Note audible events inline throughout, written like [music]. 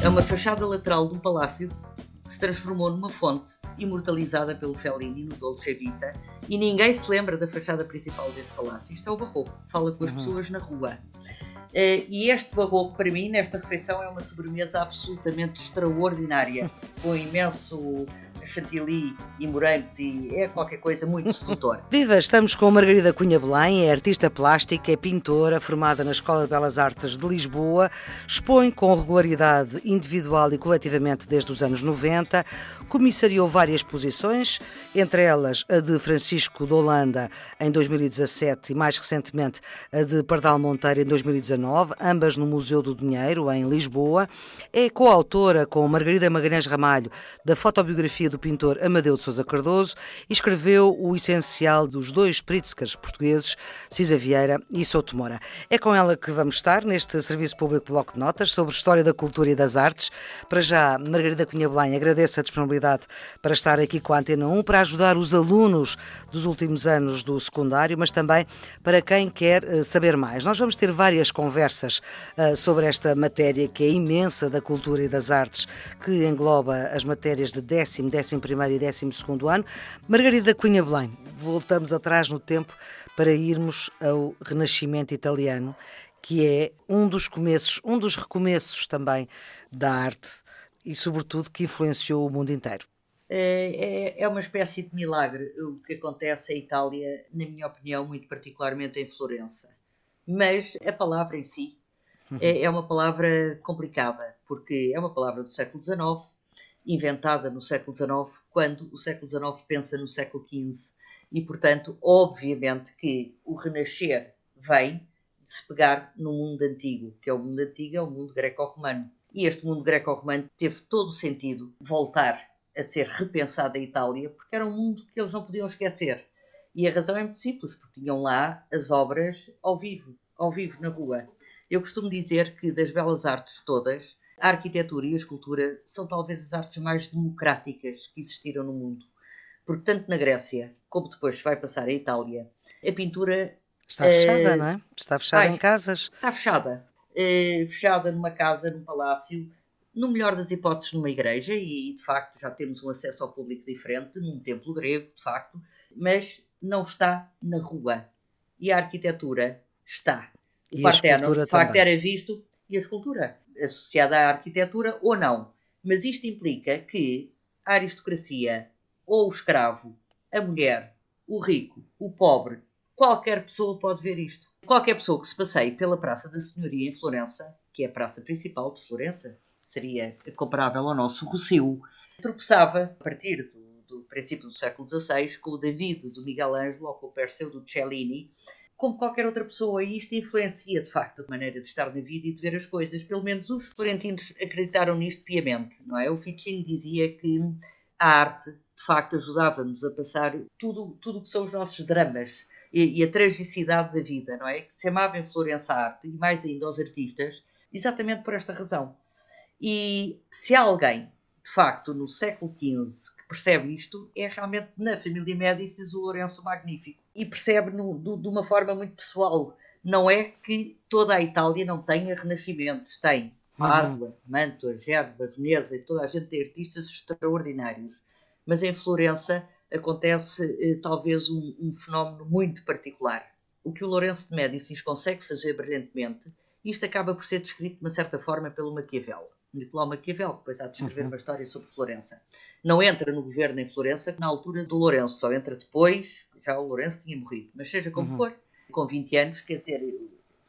É uma fachada lateral de um palácio que se transformou numa fonte, imortalizada pelo Fellini no Dolce Vita, e ninguém se lembra da fachada principal deste palácio. Isto é o barroco, fala com as uhum. pessoas na rua. Uh, e este barroco, para mim, nesta refeição, é uma sobremesa absolutamente extraordinária, [laughs] com imenso chantilly e morangos e é qualquer coisa muito sedutora. [laughs] Viva! Estamos com Margarida Cunha Belém, é artista plástica, é pintora, formada na Escola de Belas Artes de Lisboa, expõe com regularidade individual e coletivamente desde os anos 90, comissariou várias exposições, entre elas a de Francisco de Holanda em 2017 e mais recentemente a de Pardal Monteiro em 2019, ambas no Museu do Dinheiro, em Lisboa. É coautora com Margarida Magalhães Ramalho da fotobiografia do do pintor Amadeu de Sousa Cardoso e escreveu o essencial dos dois Pritzkers portugueses, Cisa Vieira e Souto Moura. É com ela que vamos estar neste Serviço Público Bloco de Notas sobre História da Cultura e das Artes. Para já, Margarida Cunha Belém agradeço a disponibilidade para estar aqui com a Antena 1, para ajudar os alunos dos últimos anos do secundário, mas também para quem quer eh, saber mais. Nós vamos ter várias conversas uh, sobre esta matéria que é imensa da cultura e das artes, que engloba as matérias de décimo, décimo 11 e 12 ano. Margarida Cunha Belém, voltamos atrás no tempo para irmos ao Renascimento italiano, que é um dos começos, um dos recomeços também da arte e, sobretudo, que influenciou o mundo inteiro. É, é, é uma espécie de milagre o que acontece em Itália, na minha opinião, muito particularmente em Florença. Mas a palavra em si é, é uma palavra complicada, porque é uma palavra do século XIX, inventada no século XIX, quando o século XIX pensa no século XV. E, portanto, obviamente que o renascer vem de se pegar no mundo antigo, que é o mundo antigo, é o mundo greco-romano. E este mundo greco-romano teve todo o sentido voltar a ser repensado em Itália, porque era um mundo que eles não podiam esquecer. E a razão é muito simples, porque tinham lá as obras ao vivo, ao vivo na rua. Eu costumo dizer que das belas artes todas, a arquitetura e a escultura são talvez as artes mais democráticas que existiram no mundo. Porque tanto na Grécia, como depois vai passar a Itália, a pintura... Está fechada, uh, não é? Está fechada em casas. Está fechada. Uh, fechada numa casa, num palácio, no melhor das hipóteses numa igreja, e de facto já temos um acesso ao público diferente, num templo grego, de facto, mas não está na rua. E a arquitetura está. O Partenon, de facto, também. era visto, e a escultura associada à arquitetura ou não. Mas isto implica que a aristocracia, ou o escravo, a mulher, o rico, o pobre, qualquer pessoa pode ver isto. Qualquer pessoa que se passeie pela Praça da Senhoria em Florença, que é a praça principal de Florença, seria comparável ao nosso Rossio, tropeçava, a partir do, do princípio do século XVI, com o David do Miguel Ângelo ou com o Perseu do Cellini, como qualquer outra pessoa, e isto influencia de facto a maneira de estar na vida e de ver as coisas. Pelo menos os florentinos acreditaram nisto piamente, não é? O Ficino dizia que a arte de facto ajudava-nos a passar tudo tudo que são os nossos dramas e, e, a tragicidade da vida, não é? Que se amava em Florença a arte e mais ainda aos artistas, exatamente por esta razão. E se alguém, de facto, no século XV percebe isto é realmente na família Médicis o Lourenço Magnífico. E percebe no, do, de uma forma muito pessoal. Não é que toda a Itália não tenha renascimentos. Tem Pádua, uhum. Mantua, Gerva, Veneza e toda a gente tem artistas extraordinários. Mas em Florença acontece eh, talvez um, um, fenómeno muito particular. O que o Lourenço de Médicis consegue fazer brilhantemente, isto acaba por ser descrito de uma certa forma pelo Maquiavel. Nicolau Maquiavel, que depois há de escrever uhum. uma história sobre Florença. Não entra no governo em Florença na altura do Lourenço, só entra depois, já o Lourenço tinha morrido. Mas seja como uhum. for, com 20 anos, quer dizer,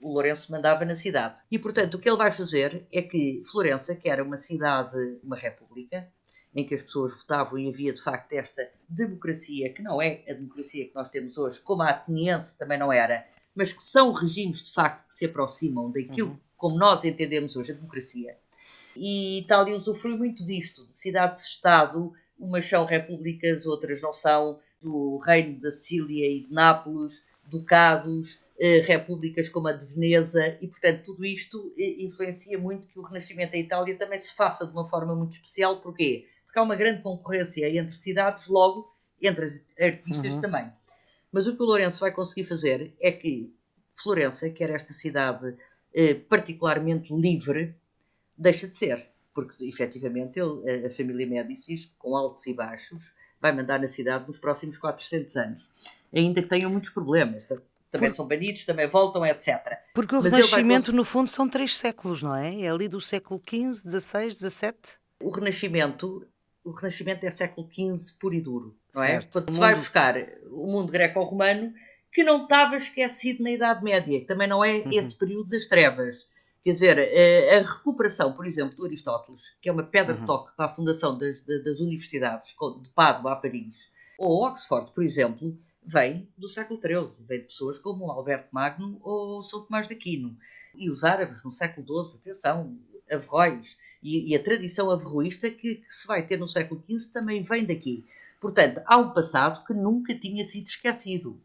o Lourenço mandava na cidade. E, portanto, o que ele vai fazer é que Florença, que era uma cidade, uma república, em que as pessoas votavam e havia de facto esta democracia, que não é a democracia que nós temos hoje, como a ateniense também não era, mas que são regimes de facto que se aproximam daquilo uhum. como nós entendemos hoje a democracia. E Itália usufrui muito disto, de cidades-estado, umas são repúblicas, outras não são, do Reino da Sicília e de Nápoles, ducados, eh, repúblicas como a de Veneza, e portanto tudo isto eh, influencia muito que o Renascimento da Itália também se faça de uma forma muito especial. Porquê? Porque há uma grande concorrência entre cidades, logo entre as artistas uhum. também. Mas o que o Lourenço vai conseguir fazer é que Florença, que era esta cidade eh, particularmente livre, deixa de ser. Porque, efetivamente, ele, a família Médicis, com altos e baixos, vai mandar na cidade nos próximos 400 anos. Ainda que tenham muitos problemas. Também Por... são banidos, também voltam, etc. Porque o Mas Renascimento, no fundo, são três séculos, não é? É ali do século XV, XVI, XVII? O Renascimento o Renascimento é século XV puro e duro, não é? certo. Quando se vai buscar o mundo greco-romano, que não estava esquecido na Idade Média, que também não é uhum. esse período das trevas. Quer dizer, a, recuperação, por exemplo, do Aristóteles, que é uma pedra uhum. de toque para a fundação das, das universidades, de Pádua a Paris, ou Oxford, por exemplo, vem do século XIII, vem de pessoas como Alberto Magno ou São Tomás de Aquino. E os árabes, no século XII, atenção, Averroes, e, e a tradição averroísta que, que, se vai ter no século XV também vem daqui. Portanto, há um passado que nunca tinha sido esquecido,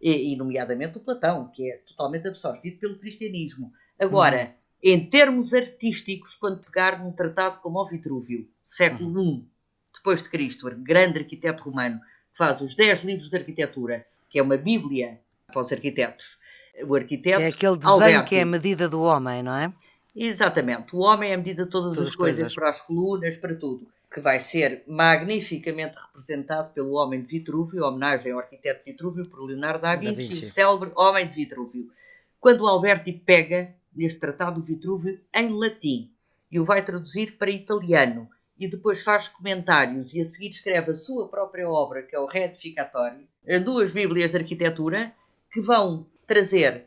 e, e nomeadamente o Platão, que é totalmente absorvido pelo cristianismo. Agora, uhum. Em termos artísticos, quando pegar num tratado como o Vitrúvio, século uhum. I depois de Cristo, grande arquiteto romano, que faz os 10 livros de arquitetura, que é uma bíblia para os arquitetos. O arquiteto que é aquele desenho Alberti, que é a medida do homem, não é? Exatamente. O homem é a medida de todas, todas as coisas, coisas, para as colunas, para tudo. Que vai ser magnificamente representado pelo Homem de Vitrúvio, homenagem ao arquiteto Vitrúvio, por Leonardo da Vinci, da Vinci. o célebre Homem de Vitrúvio. Quando o Alberti pega neste tratado do Vitrúvio em latim e o vai traduzir para italiano e depois faz comentários e a seguir escreve a sua própria obra, que é o Retificatório, duas Bíblias de arquitetura que vão trazer,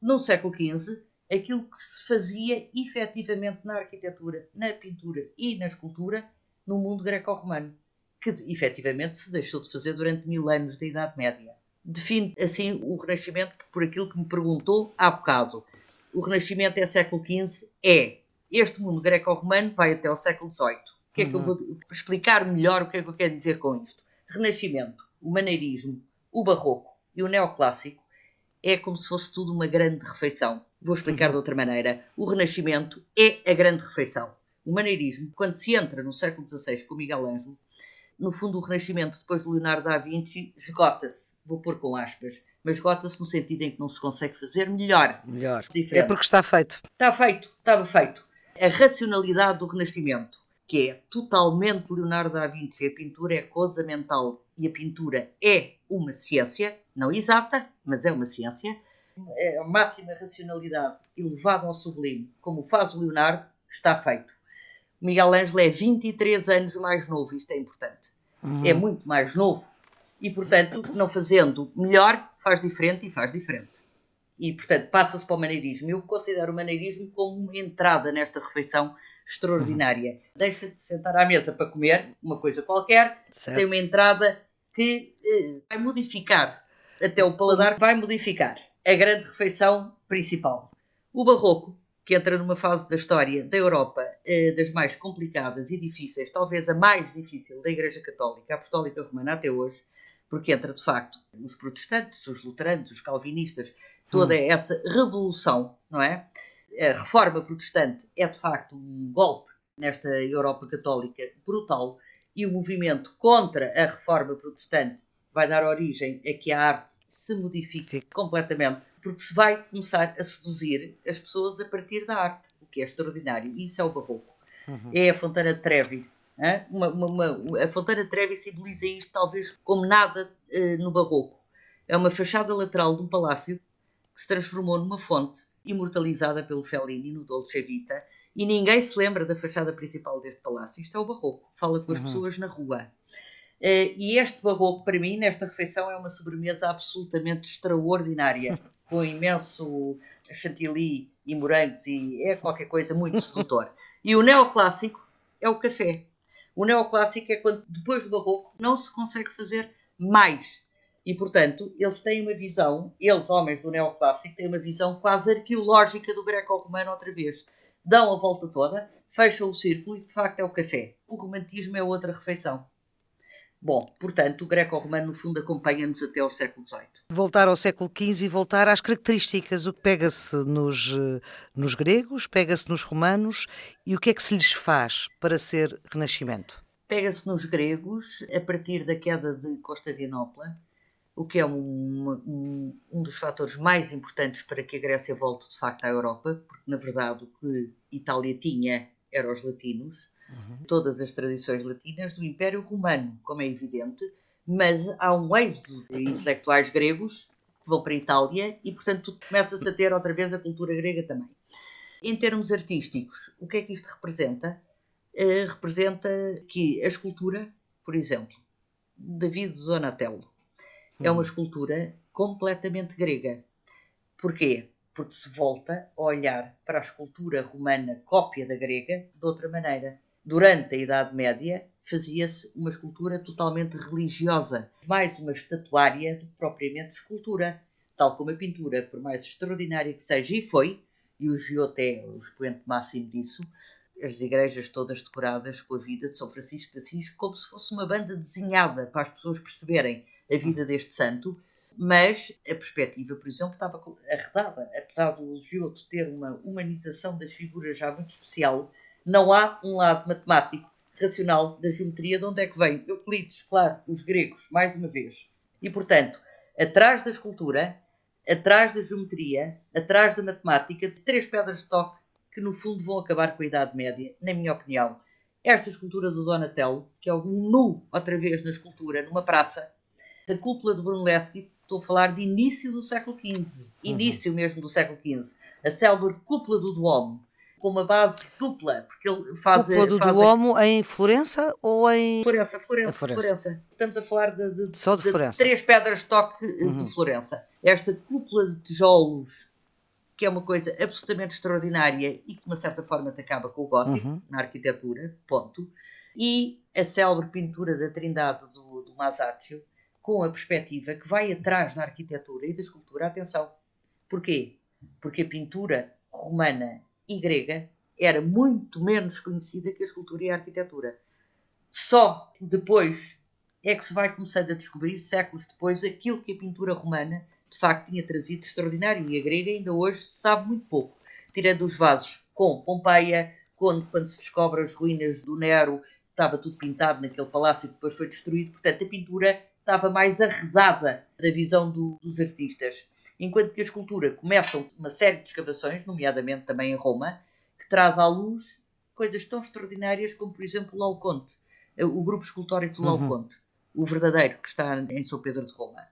no século XV, aquilo que se fazia efetivamente na arquitetura, na pintura e na escultura no mundo greco-romano, que efetivamente se deixou de fazer durante mil anos da Idade Média. Define assim o Renascimento por aquilo que me perguntou há bocado. O Renascimento é século XV? É. Este mundo greco-romano vai até o século XVIII. O que é que eu uhum. vou explicar melhor o que é que eu quero dizer com isto? Renascimento, o maneirismo, o barroco e o neoclássico é como se fosse tudo uma grande refeição. Vou explicar de outra maneira. O Renascimento é a grande refeição. O maneirismo, quando se entra no século XVI com Miguel Ângelo, no fundo o Renascimento, depois de Leonardo da Vinci, esgota-se. Vou pôr com aspas. Mas esgota-se no sentido em que não se consegue fazer melhor. Melhor. Diferente. É porque está feito. Está feito. Estava feito. A racionalidade do Renascimento, que é totalmente Leonardo da Vinci. A pintura é coisa mental e a pintura é uma ciência, não exata, mas é uma ciência. É a máxima racionalidade elevada ao sublime, como faz o Leonardo, está feito. Miguel Ângelo é 23 anos mais novo, isto é importante. Uhum. É muito mais novo. E, portanto, não fazendo melhor, faz diferente e faz diferente. E, portanto, passa-se para o maneirismo. Eu considero o maneirismo como uma entrada nesta refeição extraordinária. Uhum. Deixa de sentar à mesa para comer uma coisa qualquer, certo. tem uma entrada que eh, vai modificar, até o paladar vai modificar a grande refeição principal. O barroco, que entra numa fase da história da Europa eh, das mais complicadas e difíceis, talvez a mais difícil da Igreja Católica, Apostólica Romana até hoje, porque entra de facto os protestantes, os luteranos, os calvinistas, toda hum. essa revolução, não é? A reforma protestante é de facto um golpe nesta Europa católica brutal e o movimento contra a reforma protestante vai dar origem a que a arte se modifique completamente, porque se vai começar a seduzir as pessoas a partir da arte, o que é extraordinário. E isso é o barroco. Uhum. É a Fontana de Trevi. Uma, uma, uma, a Fontana de Trevi simboliza isto talvez como nada uh, no barroco. É uma fachada lateral de um palácio que se transformou numa fonte, imortalizada pelo Fellini no Dolce Vita, e ninguém se lembra da fachada principal deste palácio. Isto é o barroco, fala com as uhum. pessoas na rua. Uh, e este barroco, para mim, nesta refeição, é uma sobremesa absolutamente extraordinária, [laughs] com imenso chantilly e morangos, e é qualquer coisa muito sedutor. e o neoclássico é o café. O neoclássico é quando, depois do barroco, não se consegue fazer mais. E, portanto, eles têm uma visão, eles, homens do neoclássico, têm uma visão quase arqueológica do greco-romano outra vez dão a volta toda, fecham o círculo e de facto é o café. O romantismo é outra refeição. Bom, portanto, o greco-romano, no fundo, acompanha-nos até ao século XVIII. Voltar ao século XV e voltar às características. O que pega-se nos, eh, nos gregos, pega-se nos romanos e o que é que se lhes faz para ser renascimento? Pega-se nos gregos a partir da queda de Constantinopla, o que é um, um, um, dos fatores mais importantes para que a Grécia volte de facto à Europa, porque na verdade o que Itália tinha eram os latinos, uhum. todas as tradições latinas do Império Romano, como é evidente, mas há um êxodo de intelectuais gregos que vão para a Itália e, portanto, começa-se a ter outra vez a cultura grega também. Em termos artísticos, o que é que isto representa? Uh, representa que a escultura, por exemplo, David Donatello, é uma hum. escultura completamente grega. Porquê? Porque se volta a olhar para a escultura romana cópia da grega de outra maneira. Durante a Idade Média, fazia-se uma escultura totalmente religiosa, mais uma estatuária do que propriamente escultura, tal como a pintura, por mais extraordinária que seja, e foi, e o Giotto é o expoente máximo disso, as igrejas todas decoradas com a vida de São Francisco de Assis, como se fosse uma banda desenhada para as pessoas perceberem a vida deste santo, mas a perspectiva, por exemplo, estava arredada. Apesar do Giotto ter uma humanização das figuras já muito especial, não há um lado matemático, racional da geometria de onde é que vem. Euclides, claro, os gregos, mais uma vez. E, portanto, atrás da escultura, atrás da geometria, atrás da matemática, três pedras de toque que, no fundo, vão acabar com a Idade Média, na minha opinião. Esta escultura do Donatello, que é um nu, outra vez, na escultura, numa praça, a cúpula do Brunelleschi, estou a falar de início do século XV, início uhum. mesmo do século XV, a célebre cúpula do Duomo, com uma base dupla, porque ele faz cúpula do faz Duomo em Florença ou em Florença, Florença, Florença. Florença. Estamos a falar de, de, Só de, de Florença. três pedras de toque eh, uhum. de Florença. Esta cúpula de tijolos que é uma coisa absolutamente extraordinária e que de uma certa forma te acaba com o gótico uhum. na arquitetura, ponto. E a célebre pintura da Trindade do, do Masaccio, com a perspectiva que vai atrás da arquitetura e da escultura. Atenção. Porquê? Porque a pintura romana e grega era muito menos conhecida que a escultura e a arquitetura. Só depois é que se vai começando a descobrir, séculos depois, aquilo que a pintura romana de facto tinha trazido extraordinário e a grega ainda hoje se sabe muito pouco. Tirando os vasos com Pompeia, quando, quando se descobre as ruínas do Nero, estava tudo pintado naquele palácio que depois foi destruído. Portanto, a pintura estava mais arredada da visão do, dos artistas. Enquanto que a escultura começa uma série de escavações, nomeadamente também em Roma, que traz à luz coisas tão extraordinárias como, por exemplo, o Laoconte, o grupo escultórico do uhum. Laoconte, o verdadeiro que está em São Pedro de Roma.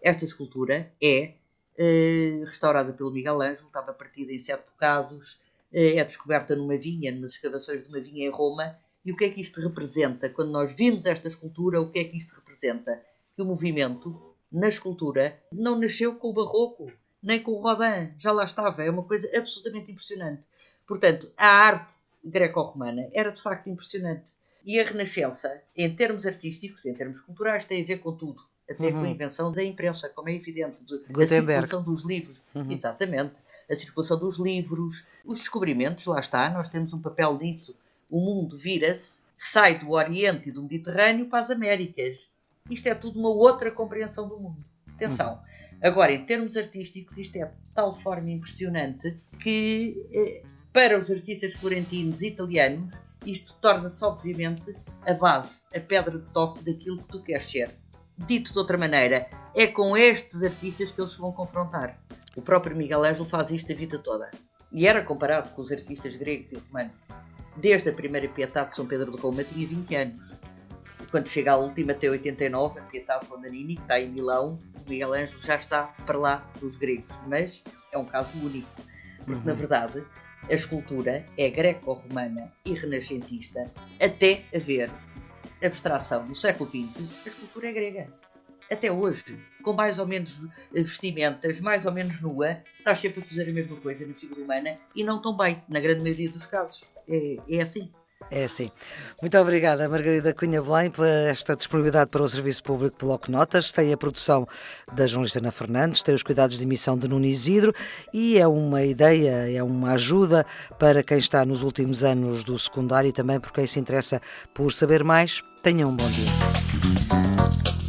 Esta escultura é eh, restaurada pelo Miguel Ângelo, estava partida em sete bocados, eh, é descoberta numa vinha, nas escavações de uma vinha em Roma. E o que é que isto representa? Quando nós vimos esta escultura, o que é que isto representa? que o movimento, na escultura, não nasceu com o barroco, nem com o Rodin, já lá estava, é uma coisa absolutamente impressionante. Portanto, a arte greco-romana era de facto impressionante. E a Renascença, em termos artísticos, em termos culturais, tem a ver com tudo. Até uhum. com a invenção da imprensa, como é evidente, de, a circulação dos livros. Uhum. Exatamente. A circulação dos livros, os descobrimentos, lá está, nós temos um papel nisso. O mundo vira-se, sai do Oriente e do Mediterrâneo para as Américas isto é tudo uma outra compreensão do mundo. Atenção. Agora, em termos artísticos, isto é de tal forma impressionante que, eh, para os artistas florentinos e italianos, isto torna-se, obviamente, a base, a pedra de toque daquilo que tu queres ser. Dito de outra maneira, é com estes artistas que eles se vão confrontar. O próprio Miguel Ângelo faz isto a vida toda. E era comparado com os artistas gregos e romanos. Desde a primeira Pietà de São Pedro de Roma tinha 20 anos quando chega à última, até 89, a Pietà Fondanini, que está em Milão, o Miguel Ângelo já está para lá dos gregos, mas é um caso único, porque uhum. na verdade a escultura é greco-romana e renascentista até haver abstração no século XX, a escultura é grega. Até hoje, com mais ou menos vestimentas, mais ou menos nua, está sempre a fazer a mesma coisa na figura humana e não tão bem, na grande maioria dos casos. É, é assim. É assim. Muito obrigada, Margarida Cunha Belém, por esta disponibilidade para o Serviço Público Bloco Notas. Tem a produção da jornalista Ana Fernandes, tem os cuidados de emissão de Nuno Isidro e é uma ideia, é uma ajuda para quem está nos últimos anos do secundário e também por quem se interessa por saber mais. Tenham um bom dia.